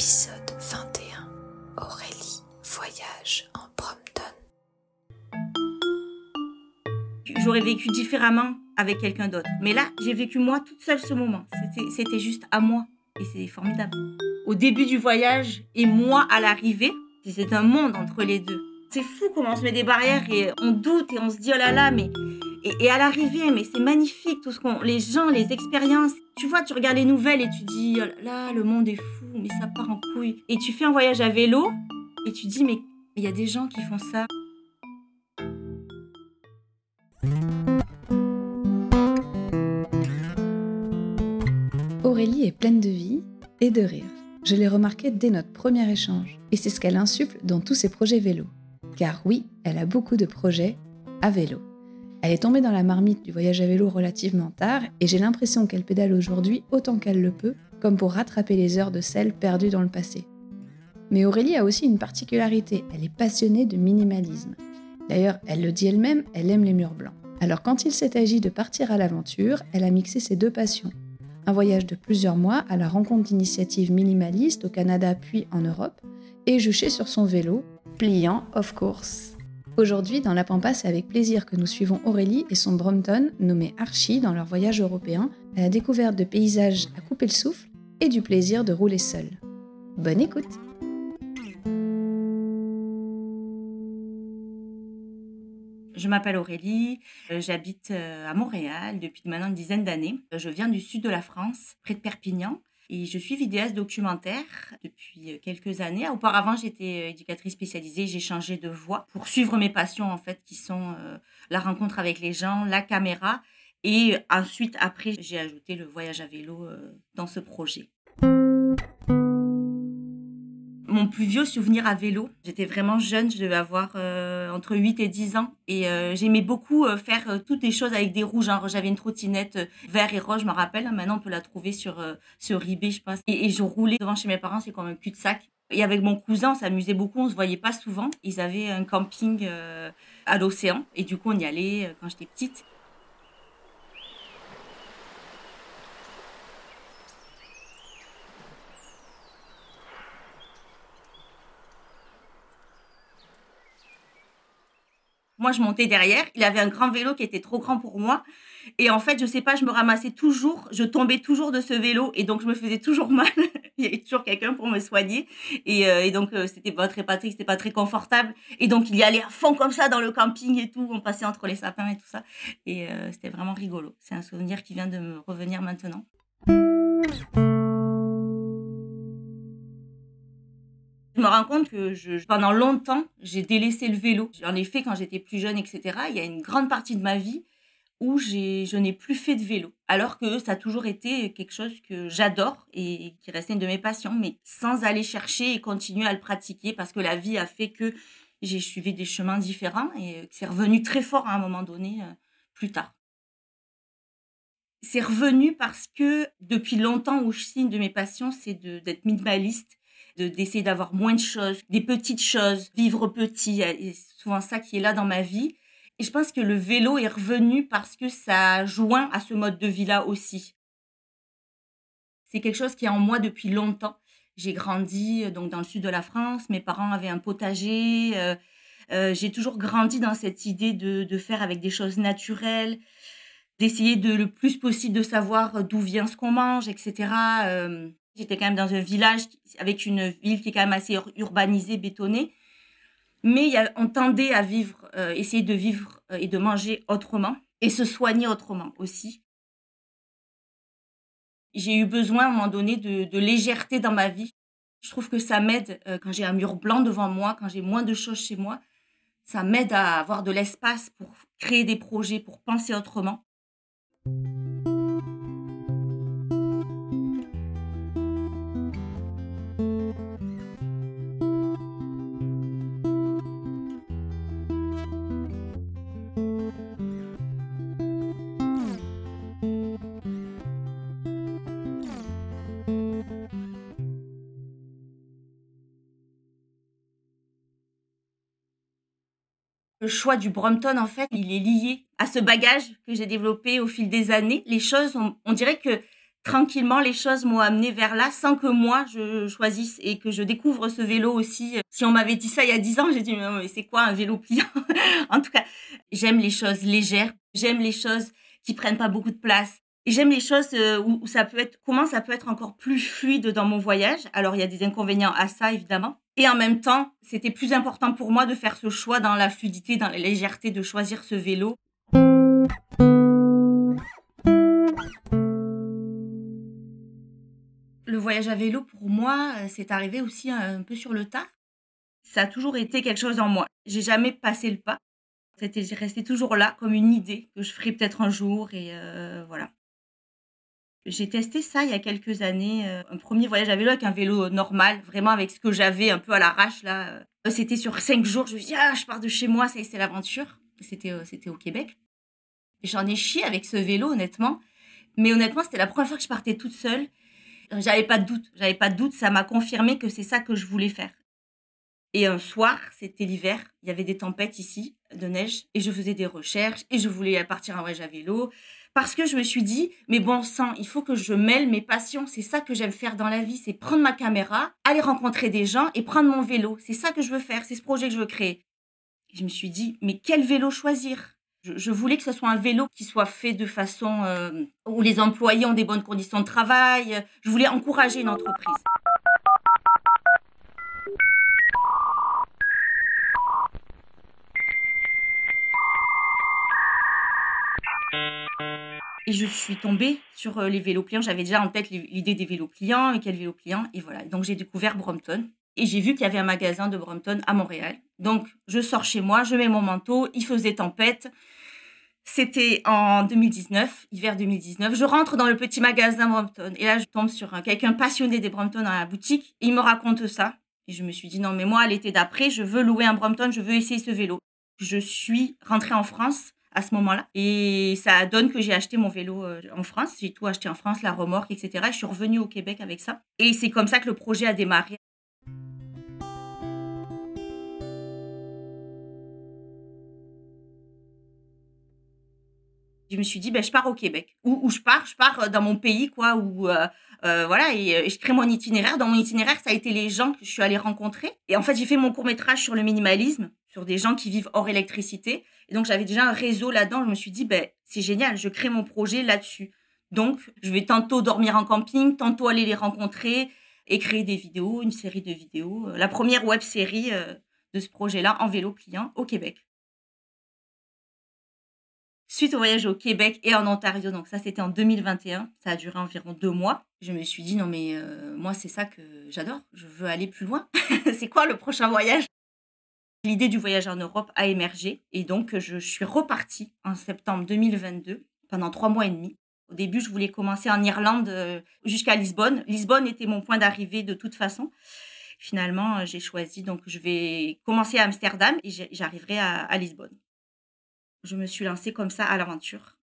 Épisode 21. Aurélie voyage en Brompton. J'aurais vécu différemment avec quelqu'un d'autre. Mais là, j'ai vécu moi toute seule ce moment. C'était juste à moi. Et c'est formidable. Au début du voyage et moi à l'arrivée, c'est un monde entre les deux. C'est fou comment on se met des barrières et on doute et on se dit oh là là, mais et, à l'arrivée, mais c'est magnifique tout ce qu'on, les gens, les expériences. Tu vois, tu regardes les nouvelles et tu dis, oh là, le monde est fou, mais ça part en couille. Et tu fais un voyage à vélo et tu dis, mais il y a des gens qui font ça. Aurélie est pleine de vie et de rire. Je l'ai remarqué dès notre premier échange. Et c'est ce qu'elle insuffle dans tous ses projets vélo. Car oui, elle a beaucoup de projets à vélo. Elle est tombée dans la marmite du voyage à vélo relativement tard et j'ai l'impression qu'elle pédale aujourd'hui autant qu'elle le peut, comme pour rattraper les heures de sel perdues dans le passé. Mais Aurélie a aussi une particularité, elle est passionnée de minimalisme. D'ailleurs, elle le dit elle-même, elle aime les murs blancs. Alors quand il s'est agi de partir à l'aventure, elle a mixé ses deux passions. Un voyage de plusieurs mois à la rencontre d'initiatives minimalistes au Canada puis en Europe, et juché sur son vélo, pliant of course. Aujourd'hui, dans La Pampa, c'est avec plaisir que nous suivons Aurélie et son Brompton, nommé Archie, dans leur voyage européen, à la découverte de paysages à couper le souffle et du plaisir de rouler seul. Bonne écoute Je m'appelle Aurélie, euh, j'habite euh, à Montréal depuis maintenant une dizaine d'années. Je viens du sud de la France, près de Perpignan. Et je suis vidéaste documentaire depuis euh, quelques années. Auparavant, j'étais euh, éducatrice spécialisée. J'ai changé de voie pour suivre mes passions, en fait, qui sont euh, la rencontre avec les gens, la caméra. Et ensuite, après, j'ai ajouté le voyage à vélo dans ce projet mon plus vieux souvenir à vélo. J'étais vraiment jeune, je devais avoir euh, entre 8 et 10 ans. Et euh, j'aimais beaucoup euh, faire toutes les choses avec des roues. Genre, j'avais une trottinette vert et rose, je me rappelle. Maintenant, on peut la trouver sur, sur eBay, je pense. Et, je roulais devant chez mes parents, c'est comme un cul-de-sac. Et avec mon cousin, on s'amusait beaucoup, on se voyait pas souvent. Ils avaient un camping à l'océan. Et du coup, on y allait quand j'étais petite. Moi, je montais derrière. Il avait un grand vélo qui était trop grand pour moi. Et en fait, je sais pas, je me ramassais toujours, je tombais toujours de ce vélo et donc je me faisais toujours mal. Il y avait toujours quelqu'un pour me soigner. Et, euh, donc, euh, c'était pas très pratique, c'était pas très confortable. Et donc, il y allait à fond comme ça dans le camping et tout. On passait entre les sapins et tout ça. Et euh, c'était vraiment rigolo. C'est un souvenir qui vient de me revenir maintenant. Je me rends compte que pendant longtemps, j'ai délaissé le vélo. J'en ai fait quand j'étais plus jeune, etc. Il y a une grande partie de ma vie où je n'ai plus fait de vélo. Alors que ça a toujours été quelque chose que j'adore et qui restait une de mes passions, mais sans aller chercher et continuer à le pratiquer parce que la vie a fait que j'ai suivi des chemins différents et que c'est revenu très fort à un moment donné euh, plus tard. C'est revenu parce que depuis longtemps, aussi, une de mes passions, c'est d'être minimaliste d'essayer d'avoir moins de choses, des petites choses, vivre petit. C'est souvent ça qui est là dans ma vie. Et je pense que le vélo est revenu parce que ça joint à ce mode de vie-là aussi. C'est quelque chose qui est en moi depuis longtemps. J'ai grandi euh, donc dans le sud de la France. Mes parents avaient un potager. Euh, euh, j'ai toujours grandi dans cette idée de, de, faire avec des choses naturelles, d'essayer de le plus possible de savoir d'où vient ce qu'on mange, etc. J'étais quand même dans un village avec une ville qui est quand même assez urbanisée, bétonnée. Mais on tendait à vivre, euh, essayer de vivre euh, et de manger autrement et se soigner autrement aussi. J'ai eu besoin à un moment donné de, légèreté dans ma vie. Je trouve que ça m'aide euh, quand j'ai un mur blanc devant moi, quand j'ai moins de choses chez moi. Ça m'aide à avoir de l'espace pour créer des projets, pour penser autrement. Choix du Brompton, en fait, il est lié à ce bagage que j'ai développé au fil des années. Les choses, on, dirait que tranquillement, les choses m'ont amené vers là sans que moi je choisisse et que je découvre ce vélo aussi. Si on m'avait dit ça il y a dix ans, j'ai dit mais c'est quoi un vélo pliant? En tout cas, j'aime les choses légères, j'aime les choses qui prennent pas beaucoup de place. Et j'aime les choses euh, où, ça peut être, comment ça peut être encore plus fluide dans mon voyage. Alors, il y a des inconvénients à ça, évidemment. Et en même temps, c'était plus important pour moi de faire ce choix dans la fluidité, dans la légèreté, de choisir ce vélo. Le voyage à vélo, pour moi, euh, c'est arrivé aussi un peu sur le tard. Ça a toujours été quelque chose en moi. J'ai jamais passé le pas. C'était resté toujours là comme une idée que je ferais peut-être un jour et euh, voilà. J'ai testé ça il y a quelques années, euh, un premier voyage à vélo avec un vélo normal, vraiment avec ce que j'avais un peu à l'arrache là. Euh, c'était sur cinq jours, je me dit ah je pars de chez moi, ça c'est l'aventure. C'était c'était au Québec. J'en ai chié avec ce vélo honnêtement, mais honnêtement c'était la première fois que je partais toute seule. J'avais pas de doute, j'avais pas de doute, ça m'a confirmé que c'est ça que je voulais faire. Et un soir, c'était l'hiver, il y avait des tempêtes ici de neige et je faisais des recherches et je voulais partir en voyage à vélo parce que je me suis dit, mais bon sang, il faut que je mêle mes passions. C'est ça que j'aime faire dans la vie, c'est prendre ma caméra, aller rencontrer des gens et prendre mon vélo. C'est ça que je veux faire, c'est ce projet que je veux créer. Je me suis dit, mais quel vélo choisir? Je, voulais que ce soit un vélo qui soit fait de façon euh, où les employés ont des bonnes conditions de travail. Je voulais encourager une entreprise. Et je suis tombée sur euh, les vélos pliants. J'avais déjà en tête l'idée des vélos pliants et quel vélo pliant. Et voilà. Donc j'ai découvert Brompton. Et j'ai vu qu'il y avait un magasin de Brompton à Montréal. Donc je sors chez moi, je mets mon manteau. Il faisait tempête. C'était en 2019, hiver 2019. Je rentre dans le petit magasin Brompton. Et là, je tombe sur quelqu'un passionné des Brompton dans la boutique. il me raconte ça. Et je me suis dit, non, mais moi, l'été d'après, je veux louer un Brompton, je veux essayer ce vélo. Je suis rentrée en France à ce moment-là. Et ça donne que j'ai acheté mon vélo euh, en France. J'ai tout acheté en France, la remorque, etc. Je suis revenue au Québec avec ça. Et c'est comme ça que le projet a démarré. je me suis dit, ben, je pars au Québec. Où, je pars, je pars euh, dans mon pays, quoi, où, euh, voilà, et, je crée mon itinéraire. Dans mon itinéraire, ça a été les gens que je suis allée rencontrer. Et en fait, j'ai fait mon court-métrage sur le minimalisme, sur des gens qui vivent hors électricité. Et donc, j'avais déjà un réseau là-dedans. Je me suis dit, ben, c'est génial, je crée mon projet là-dessus. Donc, je vais tantôt dormir en camping, tantôt aller les rencontrer et créer des vidéos, une série de vidéos. Euh, la première web série euh, de ce projet-là en vélo client au Québec. Suite au voyage au Québec et en Ontario, donc ça c'était en 2021, ça a duré environ deux mois. Je me suis dit non mais euh, moi c'est ça que j'adore, je veux aller plus loin. c'est quoi le prochain voyage? L'idée du voyage en Europe a émergé et donc je suis repartie en septembre 2022 pendant trois mois et demi. Au début, je voulais commencer en Irlande euh, jusqu'à Lisbonne. Lisbonne était mon point d'arrivée de toute façon. Finalement, euh, j'ai choisi donc je vais commencer à Amsterdam et j'arriverai à Lisbonne. Je me suis lancée comme ça à l'aventure.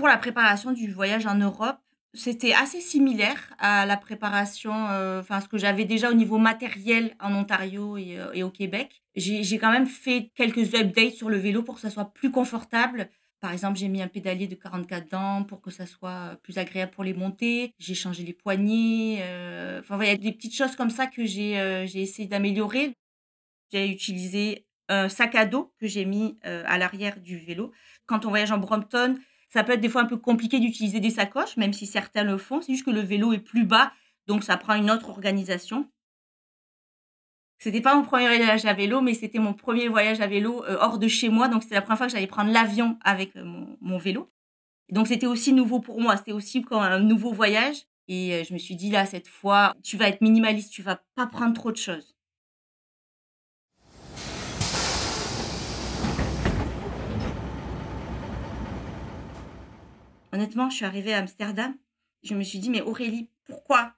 Pour la préparation du voyage en Europe, c'était assez similaire à la préparation, euh, enfin ce que j'avais déjà au niveau matériel en Ontario et, euh, au Québec. J'ai quand même fait quelques updates sur le vélo pour que ça soit plus confortable. Par exemple, j'ai mis un pédalier de 44 dents pour que ça soit plus agréable pour les montées. J'ai changé les poignées. Euh, enfin, il y a des petites choses comme ça que j'ai essayé d'améliorer. J'ai utilisé un sac à dos que j'ai mis à l'arrière du vélo. Quand on voyage en Brompton, ça peut être des fois un peu compliqué d'utiliser des sacoches, même si certains le font. C'est juste que le vélo est plus bas, donc ça prend une autre organisation. C'était pas mon premier voyage à vélo, mais c'était mon premier voyage à vélo euh, hors de chez moi. Donc c'était la première fois que j'allais prendre l'avion avec euh, mon, vélo. Donc c'était aussi nouveau pour moi. C'était aussi comme un nouveau voyage. Et euh, je me suis dit là, cette fois, tu vas être minimaliste, tu vas pas prendre trop de choses. Honnêtement, je suis arrivée à Amsterdam. Je me suis dit, mais Aurélie, pourquoi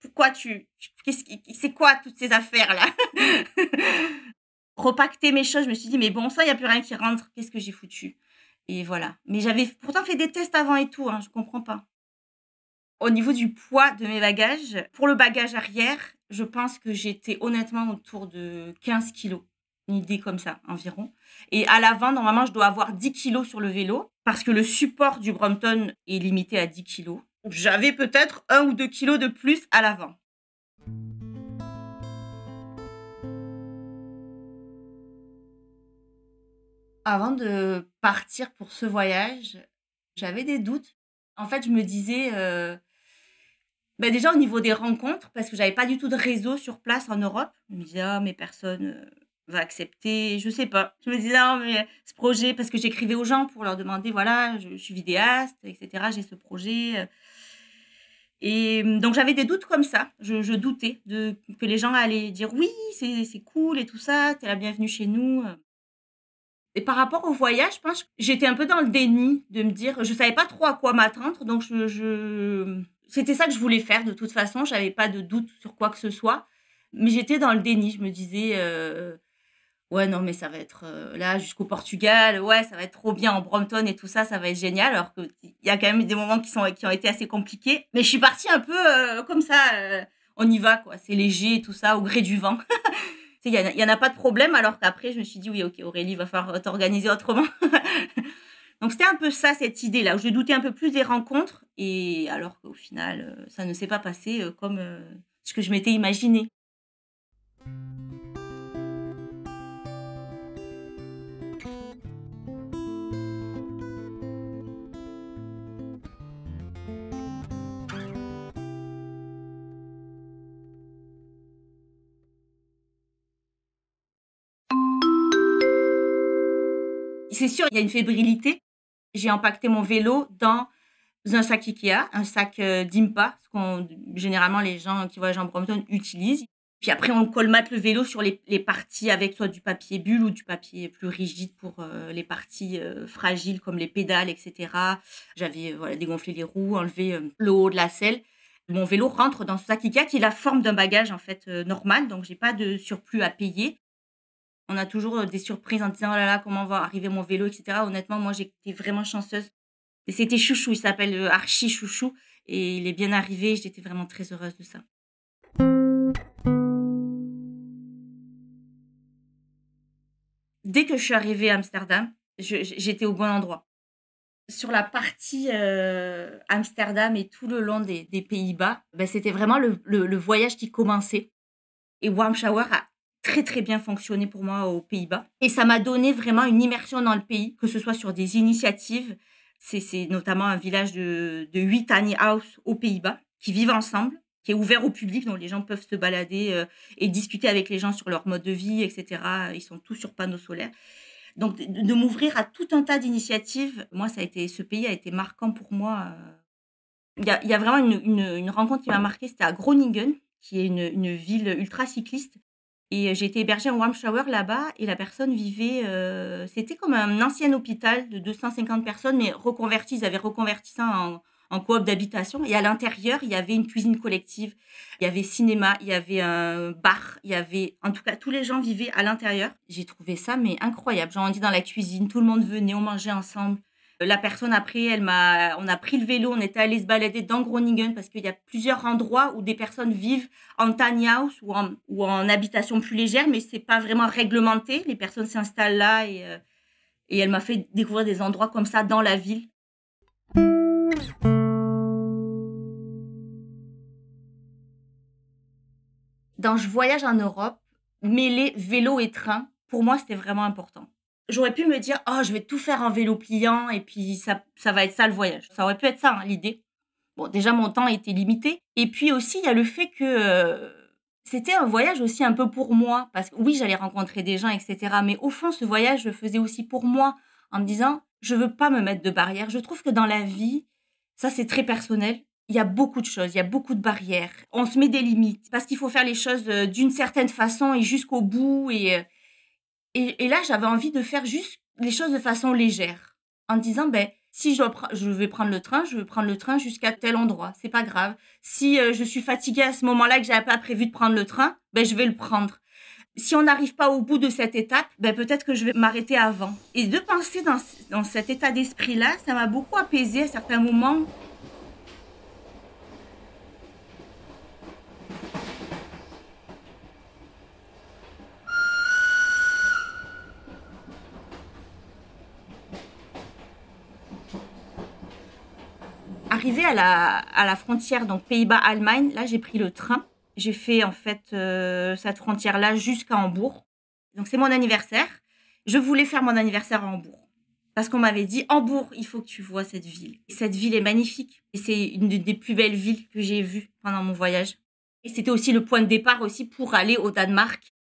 Pourquoi tu. C'est quoi toutes ces affaires-là? Repacter mes choses, je me suis dit, mais bon, ça, il n'y a plus rien qui rentre. Qu'est-ce que j'ai foutu? Et voilà. Mais j'avais pourtant fait des tests avant et tout, hein, je comprends pas. Au niveau du poids de mes bagages, pour le bagage arrière, je pense que j'étais honnêtement autour de 15 kilos. Une idée comme ça, environ. Et à l'avant, normalement, je dois avoir 10 kilos sur le vélo parce que le support du Brompton est limité à 10 kilos. J'avais peut-être un ou deux kilos de plus à l'avant. Avant de partir pour ce voyage, j'avais des doutes. En fait, je me disais, euh, bah, déjà au niveau des rencontres, parce que j'avais pas du tout de réseau sur place en Europe. Je me disais, ah, mais personne euh, va accepter, je sais pas. Je me disais, non, mais ce projet, parce que j'écrivais aux gens pour leur demander, voilà, je, suis vidéaste, etc., j'ai ce projet. Euh. Et hum, donc j'avais des doutes comme ça. Je, doutais de, que les gens allaient dire oui, c'est cool et tout ça, t'es la bienvenue chez nous. Et par rapport au voyage, je pense que j'étais un peu dans le déni de me dire, je savais pas trop à quoi m'attendre, donc je, c'était ça que je voulais faire de toute façon. J'avais pas de doute sur quoi que ce soit, mais j'étais dans le déni. Je me disais, euh, ouais non mais ça va être euh, là jusqu'au Portugal, ouais ça va être trop bien en Brompton et tout ça, ça va être génial. Alors qu'il y a quand même des moments qui sont qui ont été assez compliqués, mais je suis partie un peu euh, comme ça. on y va quoi, c'est léger et tout ça au gré du vent. il n'y en, a pas de problème, alors qu'après, je me suis dit, oui, ok, Aurélie, va falloir t'organiser autrement. Donc, c'était un peu ça, cette idée-là, où je doutais un peu plus des rencontres, et alors qu'au final, euh, ça ne s'est pas passé euh, comme euh, ce que je m'étais imaginé. C'est sûr, il y a une fébrilité. J'ai empaqueté mon vélo dans un sac Ikea, un sac euh, d'Impa, ce qu'on généralement les gens qui voyagent en Brompton utilisent. Puis après, on colmate le vélo sur les, parties avec soit du papier bulle ou du papier plus rigide pour euh, les parties euh, fragiles comme les pédales, etc. J'avais dégonflé les roues, enlevé le haut de la selle. Mon vélo rentre dans ce sac Ikea qui est la forme d'un bagage en fait normal, donc j'ai pas de surplus à payer. On a toujours euh, des surprises en disant oh là là, comment va arriver mon vélo, etc. Honnêtement, moi, j'étais vraiment chanceuse. Et c'était Chouchou, il s'appelle euh, Archie Chouchou. Et il est bien arrivé, j'étais vraiment très heureuse de ça. Dès que je suis arrivée à Amsterdam, j'étais au bon endroit. Sur la partie euh, Amsterdam et tout le long des, Pays-Bas, ben, c'était vraiment le, le, voyage qui commençait. Et Warm Shower a très très bien fonctionné pour moi aux Pays-Bas. Et ça m'a donné vraiment une immersion dans le pays, que ce soit sur des initiatives. C'est notamment un village de, de 8 tiny house aux Pays-Bas qui vivent ensemble, qui est ouvert au public, donc les gens peuvent se balader euh, et discuter avec les gens sur leur mode de vie, etc. Ils sont tous sur panneaux solaires. Donc de, m'ouvrir à tout un tas d'initiatives, moi ça a été, ce pays a été marquant pour moi. Euh. Il y a, il y a vraiment une, une, rencontre qui m'a marqué, c'était à Groningen, qui est une, une ville ultra cycliste et j'ai été hébergée en warm shower là-bas et la personne vivait, euh, c'était comme un ancien hôpital de 250 personnes, mais reconverti. Ils avaient reconverti ça en, en coop d'habitation. Et à l'intérieur, il y avait une cuisine collective, il y avait cinéma, il y avait un bar, il y avait, en tout cas, tous les gens vivaient à l'intérieur. J'ai trouvé ça mais incroyable. J'en dit dans la cuisine, tout le monde venait, on mangeait ensemble. La personne après, elle m'a, on a pris le vélo, on était allé se balader dans Groningen parce qu'il y a plusieurs endroits où des personnes vivent en tiny house ou en, ou en habitation plus légère, mais c'est pas vraiment réglementé. Les personnes s'installent là et, euh, et elle m'a fait découvrir des endroits comme ça dans la ville. Dans Je voyage en Europe, mêler vélo et train, pour moi, c'était vraiment important j'aurais pu me dire, oh, je vais tout faire en vélo pliant et puis ça, ça va être ça le voyage. Ça aurait pu être ça, hein, l'idée. Bon, déjà, mon temps était limité. Et puis aussi, il y a le fait que euh, c'était un voyage aussi un peu pour moi. Parce que oui, j'allais rencontrer des gens, etc. Mais au fond, ce voyage, je le faisais aussi pour moi en me disant, je veux pas me mettre de barrières. Je trouve que dans la vie, ça, c'est très personnel. Il y a beaucoup de choses, il y a beaucoup de barrières. On se met des limites parce qu'il faut faire les choses euh, d'une certaine façon et jusqu'au bout. Et, et, là, j'avais envie de faire juste les choses de façon légère, en disant, ben, si je, je vais prendre le train, je vais prendre le train jusqu'à tel endroit, c'est pas grave. Si euh, je suis fatiguée à ce moment-là que j'avais pas prévu de prendre le train, ben je vais le prendre. si on n'arrive pas au bout de cette étape, ben peut-être que je vais m'arrêter avant. Et de penser dans, dans cet état d'esprit-là, ça m'a beaucoup apaisé à certains moments. Arrivé à la, à la frontière, donc Pays-Bas-Allemagne, là j'ai pris le train j'ai fait en fait euh, cette frontière-là jusqu'à Hambourg. Donc c'est mon anniversaire. Je voulais faire mon anniversaire à Hambourg. Parce qu'on m'avait dit, Hambourg, il faut que tu vois cette ville. cette ville est magnifique. Et c'est une des plus belles villes que j'ai vues pendant mon voyage. Et c'était aussi le point de départ aussi pour aller au Danemark.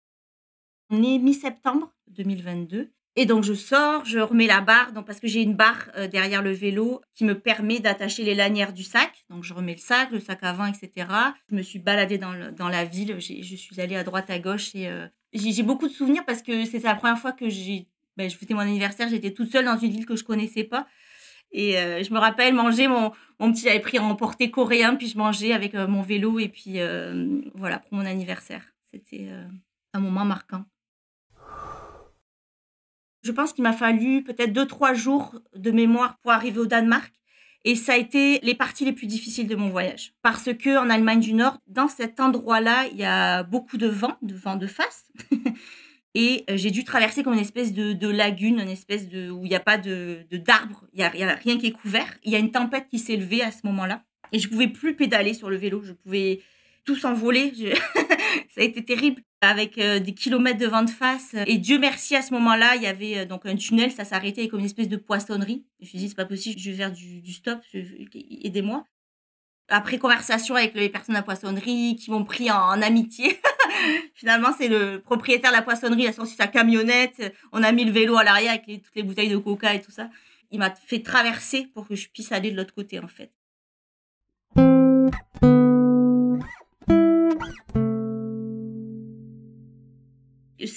On est mi-septembre 2022. Et donc je sors, je remets la barre, donc parce que j'ai une barre euh, derrière le vélo qui me permet d'attacher les lanières du sac. Donc je remets le sac, le sac à vin, etc. Je me suis baladée dans, la ville, je suis allée à droite, à gauche et euh, j'ai beaucoup de souvenirs parce que c'était la première fois que ben, je fêtais mon anniversaire, j'étais toute seule dans une ville que je connaissais pas. Et euh, je me rappelle manger mon, mon petit, j'avais pris un emporté coréen, puis je mangeais avec mon vélo et puis voilà pour mon anniversaire. C'était un moment marquant. Je pense qu'il m'a fallu peut-être deux, trois jours de mémoire pour arriver au Danemark. Et ça a été les parties les plus difficiles de mon voyage. Parce que en Allemagne du Nord, dans cet endroit-là, il y a beaucoup de vent, de vent de face. et euh, j'ai dû traverser comme une espèce de, lagune, une espèce de où il n'y a pas de d'arbres, il n'y a, rien qui est couvert. Il y a une tempête qui s'est levée à ce moment-là. Et je pouvais plus pédaler sur le vélo. Je pouvais tout s'envoler. ça a été terrible avec euh, des kilomètres de vent de face. Et Dieu merci, à ce moment-là, il y avait euh, donc un tunnel, ça s'arrêtait comme une espèce de poissonnerie. Je me suis dit, c'est pas possible, je vais faire du, stop, aidez-moi. Après conversation avec les personnes de la poissonnerie qui m'ont pris en, amitié, finalement, c'est le propriétaire de la poissonnerie, il a sorti sa camionnette, on a mis le vélo à l'arrière avec toutes les bouteilles de coca et tout ça. Il m'a fait traverser pour que je puisse aller de l'autre côté, en fait.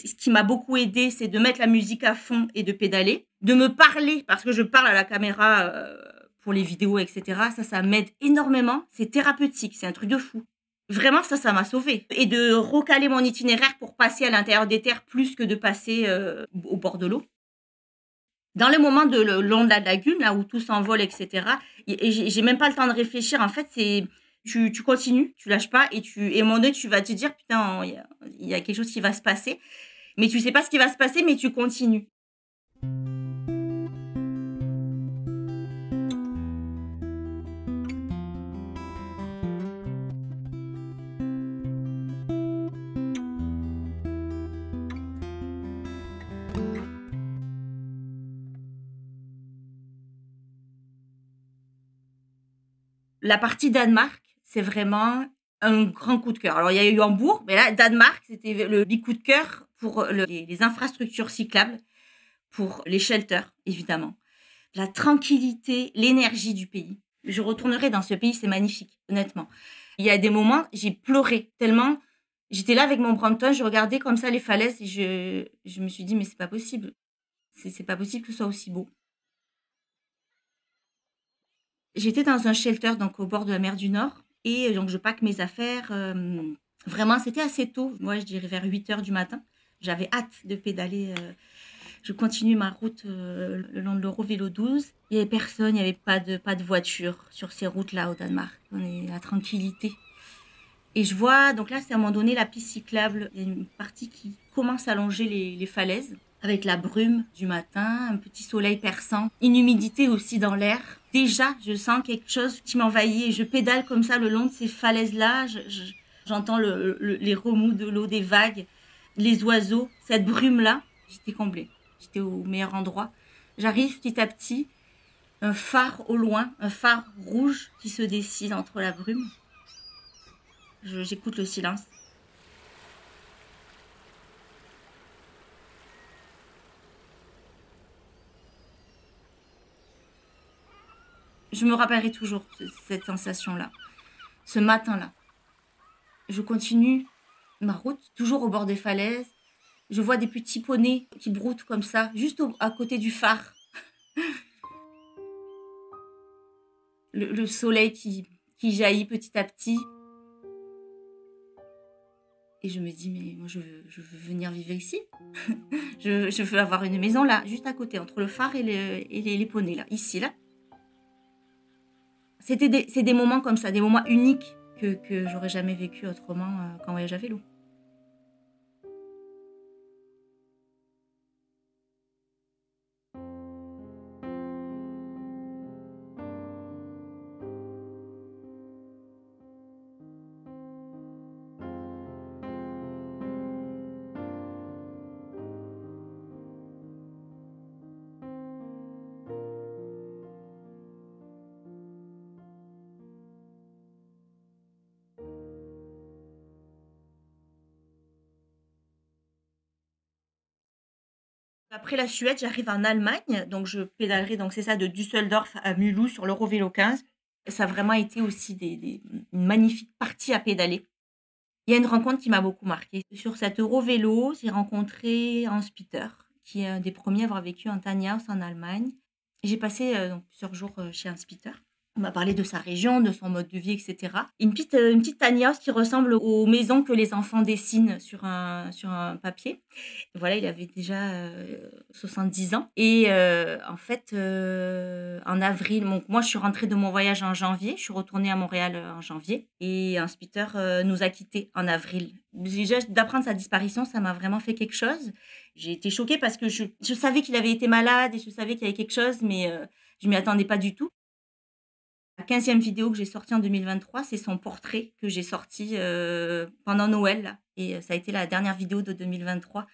Ce qui m'a beaucoup aidé, c'est de mettre la musique à fond et de pédaler, de me parler parce que je parle à la caméra euh, pour les vidéos, etc. Ça, ça m'aide énormément. C'est thérapeutique, c'est un truc de fou. Vraiment, ça, ça m'a sauvé. Et de recaler mon itinéraire pour passer à l'intérieur des terres plus que de passer euh, au bord de l'eau. Dans le moment de le long de la lagune, là où tout s'envole, etc. Et j'ai même pas le temps de réfléchir. En fait, c'est tu, tu, continues, tu lâches pas et tu et à un moment donné tu vas te dire putain il y, a quelque chose qui va se passer, mais tu sais pas ce qui va se passer mais tu continues. La partie Danemark, c'est vraiment un grand coup de cœur. Alors, il y a eu Hambourg, mais là, Danemark, c'était le big coup de cœur pour les, infrastructures cyclables, pour les shelters, évidemment. La tranquillité, l'énergie du pays. Je retournerai dans ce pays, c'est magnifique, honnêtement. Il y a des moments, j'ai pleuré tellement. J'étais là avec mon Brampton, je regardais comme ça les falaises et je, je me suis dit, mais c'est pas possible. C'est pas possible que ce soit aussi beau. J'étais dans un shelter, donc au bord de la mer du Nord. Et donc, je pack mes affaires. Euh, vraiment, c'était assez tôt. Moi, je dirais vers 8 heures du matin. J'avais hâte de pédaler. Euh, je continue ma route euh, le long de l'Eurovélo 12. Il n'y avait personne, il n'y avait pas de, pas de voiture sur ces routes-là au Danemark. On est la tranquillité. Et je vois, donc là, c'est à un moment donné la piste cyclable. Il y a une partie qui commence à longer les, les falaises avec la brume du matin, un petit soleil perçant, une humidité aussi dans l'air. Déjà, je sens quelque chose qui m'envahit et je pédale comme ça le long de ces falaises-là. J'entends les remous de l'eau des vagues, les oiseaux, cette brume-là. J'étais comblée. J'étais au meilleur endroit. J'arrive petit à petit, un phare au loin, un phare rouge qui se dessine entre la brume. J'écoute le silence. Je me rappellerai toujours cette sensation-là, ce matin-là. Je continue ma route, toujours au bord des falaises. Je vois des petits poneys qui broutent comme ça, juste à côté du phare. le, soleil qui, jaillit petit à petit. Et je me dis, mais moi, je veux, venir vivre ici. je, veux avoir une maison là, juste à côté, entre le phare et, et les, les, poneys, là, ici, là. C'était des, c'est des moments comme ça, des moments uniques que, que j'aurais jamais vécu autrement euh, qu'en voyage à vélo. Après la Suède, j'arrive en Allemagne, donc je pédalerai, donc c'est ça, de Düsseldorf à Mulhouse sur l'Eurovélo 15. Ça a vraiment été aussi des, des, une magnifique partie à pédaler. Il y a une rencontre qui m'a beaucoup marqué. Sur cet Eurovélo, j'ai rencontré Hans Peter, qui est un des premiers à avoir vécu en Tiny House en Allemagne. J'ai passé euh, plusieurs jours euh, chez Hans Peter. On m'a parlé de sa région, de son mode de vie, etc. Une petite, euh, une tiny house qui ressemble aux maisons que les enfants dessinent sur un, papier. Voilà, il avait déjà euh, 70 ans. Et euh, en fait, euh, en avril, bon, moi je suis rentrée de mon voyage en janvier, je suis retournée à Montréal euh, en janvier. Et un Peter euh, nous a quittés en avril. Déjà, d'apprendre sa disparition, ça m'a vraiment fait quelque chose. J'ai été choquée parce que je, je savais qu'il avait été malade et je savais qu'il y avait quelque chose, mais je m'y attendais pas du tout. La 15e vidéo que j'ai sortie en 2023, c'est son portrait que j'ai sorti euh, pendant Noël. Et ça a été la dernière vidéo de 2023.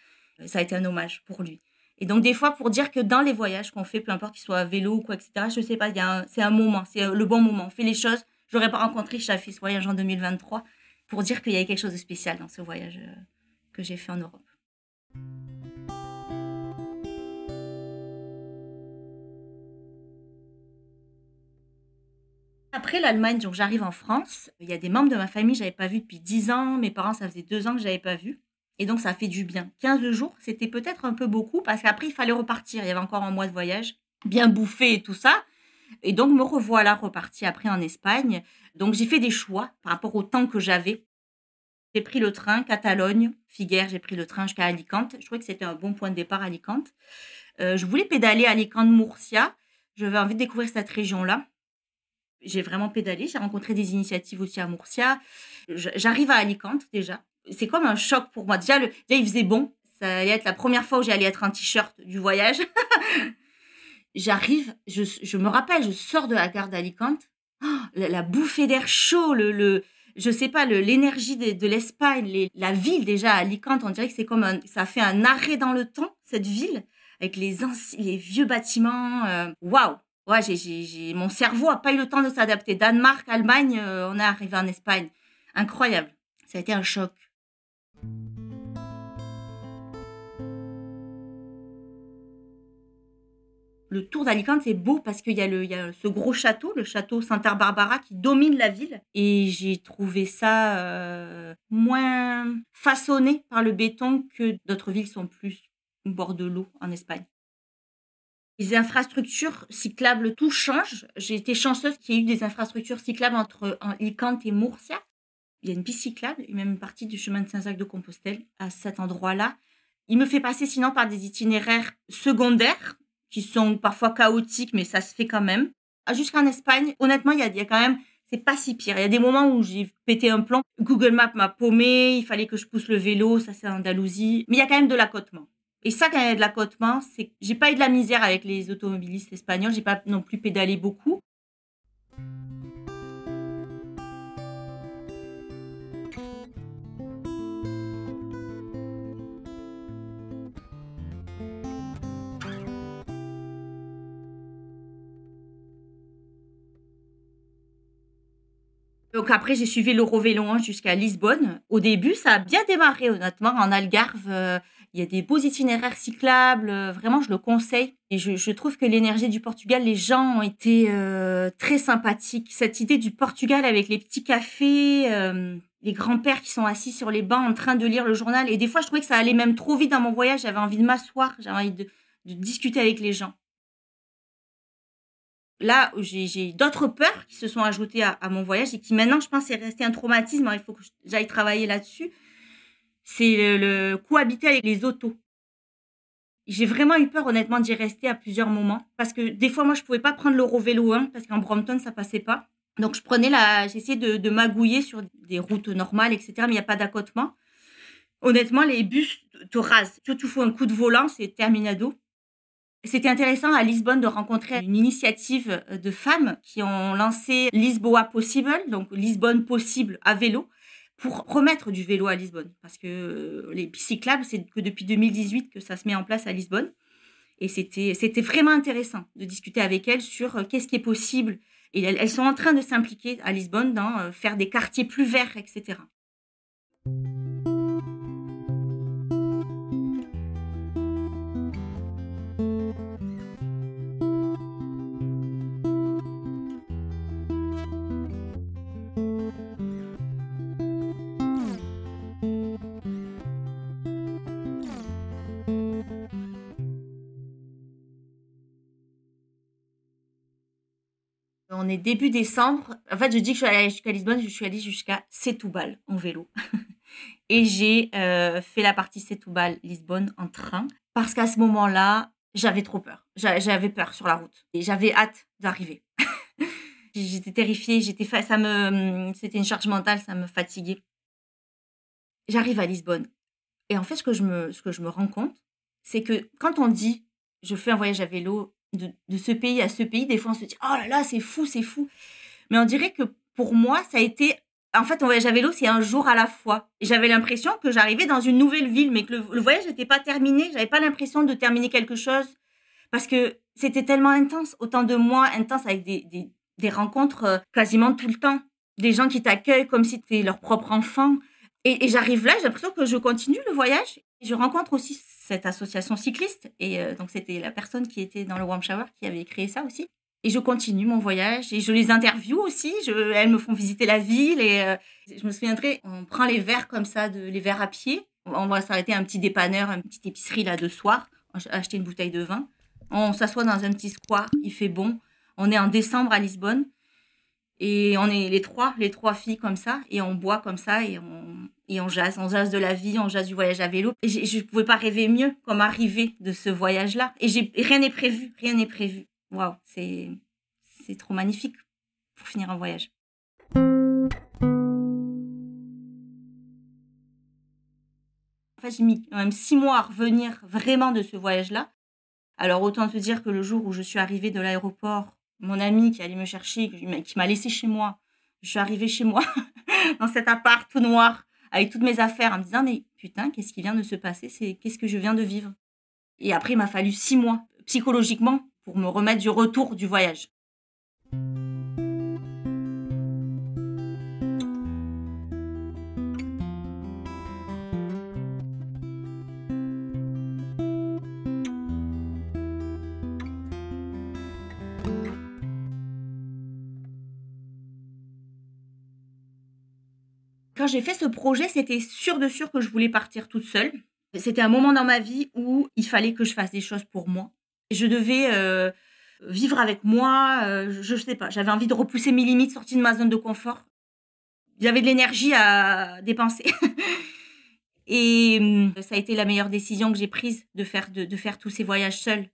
Ça a été un hommage pour lui. Et donc, des fois, pour dire que dans les voyages qu'on fait, peu importe qu'il soit à vélo ou quoi, etc., je sais pas, c'est un moment, c'est le bon moment. On fait les choses. Je n'aurais pas rencontré, fait ce voyage en 2023 pour dire qu'il y avait quelque chose de spécial dans ce voyage euh, que j'ai fait en Europe. Après l'Allemagne, donc j'arrive en France. Il y a des membres de ma famille que j'avais pas vu depuis 10 ans. Mes parents, ça faisait deux ans que j'avais pas vu. Et donc, ça fait du bien. 15 jours, c'était peut-être un peu beaucoup parce qu'après, il fallait repartir. Il y avait encore un mois de voyage, bien bouffé et tout ça. Et donc, me revoilà reparti après en Espagne. Donc, j'ai fait des choix par rapport au temps que j'avais. J'ai pris le train Catalogne, Figueres, j'ai pris le train jusqu'à Alicante. Je trouvais que c'était un bon point de départ, Alicante. Euh, je voulais pédaler Alicante-Murcia. J'avais envie de découvrir cette région-là j'ai vraiment pédalé. J'ai rencontré des initiatives aussi à Murcia. J'arrive à Alicante déjà. C'est comme un choc pour moi. Déjà, il faisait bon. Ça allait être la première fois où j'allais être en t-shirt du voyage. J'arrive, je, me rappelle, je sors de la gare d'Alicante. Oh, la, bouffée d'air chaud, le, le, je sais pas, l'énergie de, l'Espagne, la ville déjà à Alicante, on dirait que c'est comme un, ça fait un arrêt dans le temps, cette ville, avec les, les vieux bâtiments. Waouh! Wow ouais, mon cerveau a pas eu le temps de s'adapter. Danemark, Allemagne, euh, on est arrivé en Espagne. Incroyable. Ça a été un choc. Le tour d'Alicante, c'est beau parce qu'il y, a le, y a ce gros château, le château Santa Barbara, qui domine la ville. Et j'ai trouvé ça euh, moins façonné par le béton que d'autres villes sont plus au bord de l'eau en Espagne. Les infrastructures cyclables, tout change. J'ai été chanceuse qu'il y ait eu des infrastructures cyclables entre Alicante et Murcia. Il y a une piste cyclable et même une partie du chemin de Saint-Jacques de Compostelle à cet endroit-là. Il me fait passer sinon par des itinéraires secondaires qui sont parfois chaotiques, mais ça se fait quand même. Ah, jusqu'en Espagne, honnêtement, il y, a, il y a quand même, c'est pas si pire. Il y a des moments où j'ai pété un plan. Google Maps m'a paumé, il fallait que je pousse le vélo, ça c'est Andalousie. Mais il y a quand même de l'accotement. Et ça, quand il y a de l'accotement, c'est que j'ai pas eu de la misère avec les automobilistes espagnols. J'ai pas non plus pédalé beaucoup. Donc après, j'ai suivi l'Eurovélo jusqu'à Lisbonne. Au début, ça a bien démarré, honnêtement, en Algarve. Euh, il y a des beaux itinéraires cyclables. Euh, vraiment, je le conseille. Et je, trouve que l'énergie du Portugal, les gens ont été euh, très sympathiques. Cette idée du Portugal avec les petits cafés, euh, les grands-pères qui sont assis sur les bancs en train de lire le journal. Et des fois, je trouvais que ça allait même trop vite dans mon voyage. J'avais envie de m'asseoir, j'avais envie de, discuter avec les gens là, j'ai d'autres peurs qui se sont ajoutées à, mon voyage et qui maintenant, je pense, est resté un traumatisme. Alors, il faut que j'aille travailler là-dessus. C'est le, cohabiter avec les autos. J'ai vraiment eu peur, honnêtement, d'y rester à plusieurs moments. Parce que des fois, moi, je pouvais pas prendre l'Eurovélo 1 parce qu'en Brompton, ça passait pas. Donc, je prenais la, j'essayais de, magouiller sur des routes normales, etc. Mais il n'y a pas d'accotement. Honnêtement, les bus te rasent. Tu fais un coup de volant, c'est terminado. C'était intéressant à Lisbonne de rencontrer une initiative de femmes qui ont lancé Lisboa Possible, donc Lisbonne possible à vélo, pour remettre du vélo à Lisbonne. Parce que les cyclables, c'est que depuis 2018 que ça se met en place à Lisbonne. Et c'était, vraiment intéressant de discuter avec elles sur qu'est-ce qui est possible. Et elles, elles sont en train de s'impliquer à Lisbonne dans euh, faire des quartiers plus verts, etc. début décembre. En fait, je dis que je suis allée jusqu'à Lisbonne, je suis allée jusqu'à Setúbal en vélo. Et j'ai euh, fait la partie Setúbal-Lisbonne en train parce qu'à ce moment-là, j'avais trop peur. J'avais peur sur la route et j'avais hâte d'arriver. j'étais terrifiée, j'étais ça me c'était une charge mentale, ça me fatiguait. J'arrive à Lisbonne et en fait ce que je me ce que je me rends compte, c'est que quand on dit je fais un voyage à vélo de, ce pays à ce pays, des fois on se dit oh là là, c'est fou, c'est fou. Mais on dirait que pour moi, ça a été. En fait, on voyage à vélo, c'est un jour à la fois. J'avais l'impression que j'arrivais dans une nouvelle ville, mais que le, voyage n'était pas terminé. J'avais pas l'impression de terminer quelque chose parce que c'était tellement intense, autant de mois intenses avec des, des, des rencontres euh, quasiment tout le temps. Des gens qui t'accueillent comme si tu étais leur propre enfant. Et, et j'arrive là, j'ai l'impression que je continue le voyage. Je rencontre aussi cette association cycliste. Et euh, donc, c'était la personne qui était dans le Warm Shower qui avait créé ça aussi. Et je continue mon voyage et je les interviewe aussi. Elles me font visiter la ville et euh, je me souviendrai, on prend les verres comme ça, de, les verres à pied. On va s'arrêter un petit dépanneur, une petite épicerie là de soir, acheter une bouteille de vin. On s'assoit dans un petit square, il fait bon. On est en décembre à Lisbonne et on est les trois, les trois filles comme ça et on boit comme ça et on, et on jase, on jase de la vie, on jase du voyage à vélo. Et je ne pouvais pas rêver mieux comme arriver de ce voyage-là. Et rien n'est prévu, rien n'est prévu. Waouh, c'est, trop magnifique pour finir un voyage. En fait, j'ai mis même six mois à revenir vraiment de ce voyage-là. Alors, autant te dire que le jour où je suis arrivée de l'aéroport, mon ami qui allait me chercher, qui m'a laissé chez moi, je suis arrivée chez moi, dans cet appart tout noir, avec toutes mes affaires en me disant mais putain qu'est-ce qui vient de se passer? C'est qu'est-ce que je viens de vivre? Et après il m'a fallu six mois psychologiquement pour me remettre du retour du voyage j'ai fait ce projet, c'était sûr de sûr que je voulais partir toute seule. C'était un moment dans ma vie où il fallait que je fasse des choses pour moi. Je devais euh, vivre avec moi. Euh, je, ne sais pas. J'avais envie de repousser mes limites, sortir de ma zone de confort. J'avais de l'énergie à dépenser. Et hum, ça a été la meilleure décision que j'ai prise de faire, de, faire tous ces voyages seuls.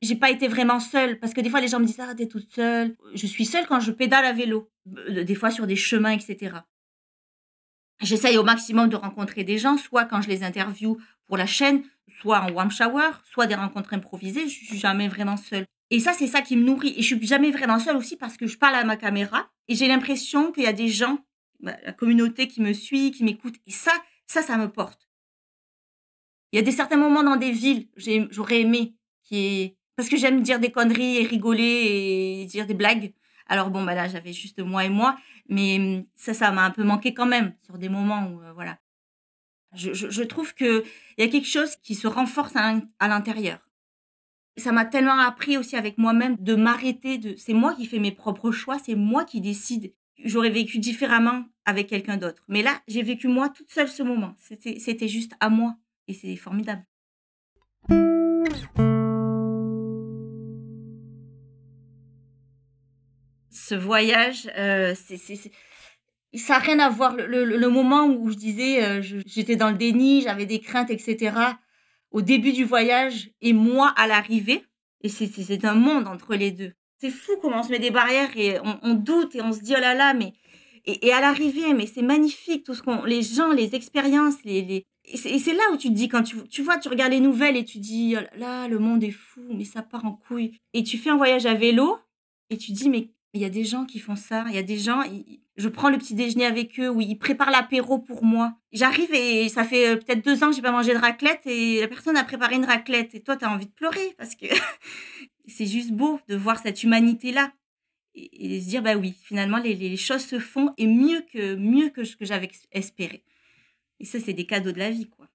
J'ai pas été vraiment seule parce que des fois les gens me disent ah t'es toute seule. Je suis seule quand je pédale à vélo, euh, des fois sur des chemins etc. J'essaye au maximum de rencontrer des gens, soit quand je les interviewe pour la chaîne, soit en warm shower, soit des rencontres improvisées. Je suis jamais vraiment seule. Et ça, c'est ça qui me nourrit. Et je suis jamais vraiment seule aussi parce que je parle à ma caméra et j'ai l'impression qu'il y a des gens, bah, la communauté qui me suit, qui m'écoute. Et ça, ça, ça me porte. Il y a des certains moments dans des villes, j'aurais aimé parce que j'aime dire des conneries et rigoler et dire des blagues. Alors bon, bah là, j'avais juste moi et moi, mais mmh, ça, ça m'a un peu manqué quand même sur des moments où, euh, voilà. Je, je, trouve qu'il y a quelque chose qui se renforce à, l'intérieur. Ça m'a tellement appris aussi avec moi-même de m'arrêter de. C'est moi qui fais mes propres choix, c'est moi qui décide. J'aurais vécu différemment avec quelqu'un d'autre. Mais là, j'ai vécu moi toute seule ce moment. C'était juste à moi. Et c'est formidable. Ce voyage, euh, ça n'a rien à voir. Le, moment où je disais, euh, j'étais dans le déni, j'avais des craintes, etc. Au début du voyage et moi à l'arrivée. Et c'est un monde entre les deux. C'est fou comment on se met des barrières et on, doute et on se dit, oh là là, mais. Et, à l'arrivée, mais c'est magnifique, tout ce qu'on. Les gens, les expériences, les. les... Et c'est là où tu te dis, quand tu, tu vois, tu regardes les nouvelles et tu dis, oh là, le monde est fou, mais ça part en couille. Et tu fais un voyage à vélo et tu dis, mais il y a des gens qui font ça. Il y a des gens, je prends le petit déjeuner avec eux, où ils préparent l'apéro pour moi. J'arrive et ça fait euh, peut-être deux ans que j'ai pas mangé de raclette et la personne a préparé une raclette. Et toi, tu as envie de pleurer parce que c'est juste beau de voir cette humanité-là. Et, se dire, bah oui, finalement, les, choses se font et mieux que, mieux que ce que j'avais espéré. Et ça, c'est des cadeaux de la vie, quoi.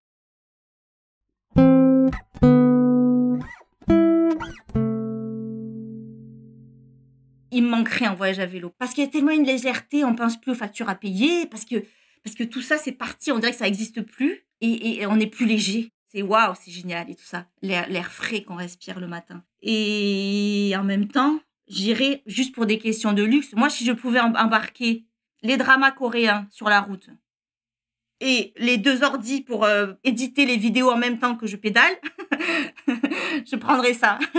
Il me manquerait un voyage à vélo. Parce qu'il y a tellement une légèreté, on pense plus aux factures à payer, parce que, parce que tout ça, c'est parti, on dirait que ça n'existe plus, et, on est plus léger. C'est waouh, c'est génial, et tout ça. L'air frais qu'on respire le matin. Et en même temps, j'irais juste pour des questions de luxe. Moi, si je pouvais embarquer les dramas coréens sur la route, et les deux ordis pour euh, éditer les vidéos en même temps que je pédale, je prendrais ça.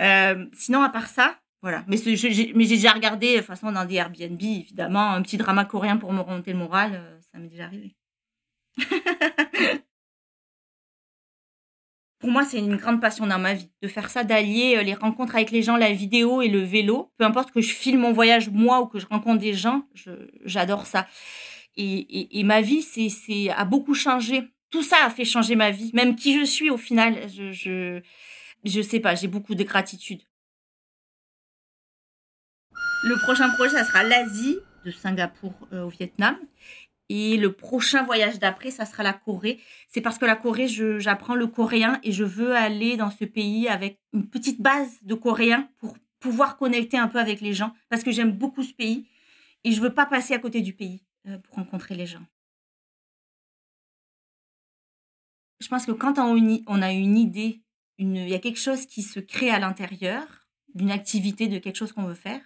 Euh, sinon, à part ça, voilà. Mais, j'ai déjà regardé, de toute façon, dans des Airbnb, évidemment, un petit drama coréen pour me remonter le moral, euh, ça m'est déjà arrivé. pour moi, c'est une grande passion dans ma vie, de faire ça, d'allier euh, les rencontres avec les gens, la vidéo et le vélo. Peu importe que je filme mon voyage moi ou que je rencontre des gens, j'adore ça. Et, ma vie, c'est a beaucoup changé. Tout ça a fait changer ma vie, même qui je suis au final. Je, je, je sais pas, j'ai beaucoup de gratitude. Le prochain projet, ça sera l'Asie, de Singapour euh, au Vietnam. Et le prochain voyage d'après, ça sera la Corée. C'est parce que la Corée, j'apprends le coréen et je veux aller dans ce pays avec une petite base de coréen pour pouvoir connecter un peu avec les gens. Parce que j'aime beaucoup ce pays et je veux pas passer à côté du pays euh, pour rencontrer les gens. Je pense que quand on, a une idée, il y a quelque chose qui se crée à l'intérieur d'une activité, de quelque chose qu'on veut faire,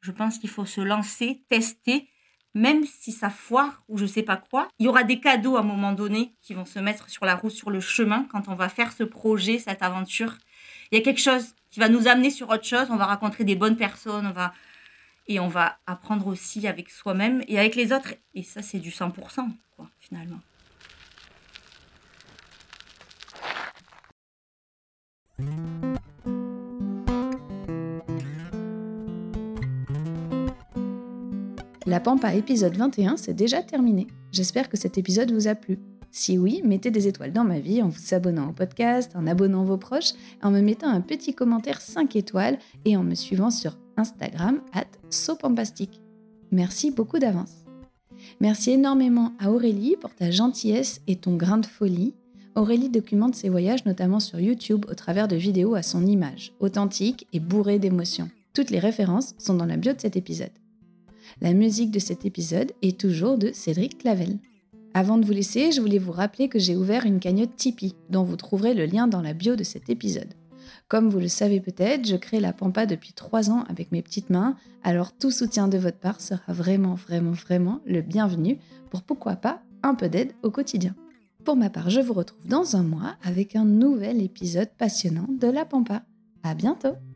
je pense qu'il faut se lancer, tester, même si ça foire ou je sais pas quoi. Il y aura des cadeaux à un moment donné qui vont se mettre sur la route, sur le chemin quand on va faire ce projet, cette aventure. Il y a quelque chose qui va nous amener sur autre chose. On va rencontrer des bonnes personnes, on va et on va apprendre aussi avec soi-même et avec les autres. Et ça, c'est du 100%, quoi, finalement. La Pampa épisode 21, c'est déjà terminé. J'espère que cet épisode vous a plu. Si oui, mettez des étoiles dans ma vie en vous abonnant au podcast, en abonnant vos proches, en me mettant un petit commentaire 5 étoiles et en me suivant sur Instagram at sopampastique. Merci beaucoup d'avance. Merci énormément à Aurélie pour ta gentillesse et ton grain de folie. Aurélie documente ses voyages notamment sur YouTube au travers de vidéos à son image, authentiques et bourrées d'émotions. Toutes les références sont dans la bio de cet épisode. La musique de cet épisode est toujours de Cédric Clavel. Avant de vous laisser, je voulais vous rappeler que j'ai ouvert une cagnotte Tipeee, dont vous trouverez le lien dans la bio de cet épisode. Comme vous le savez peut-être, je crée la Pampa depuis trois ans avec mes petites mains, alors tout soutien de votre part sera vraiment, vraiment, vraiment le bienvenu pour pourquoi pas un peu d'aide au quotidien. Pour ma part, je vous retrouve dans un mois avec un nouvel épisode passionnant de la Pampa. À bientôt!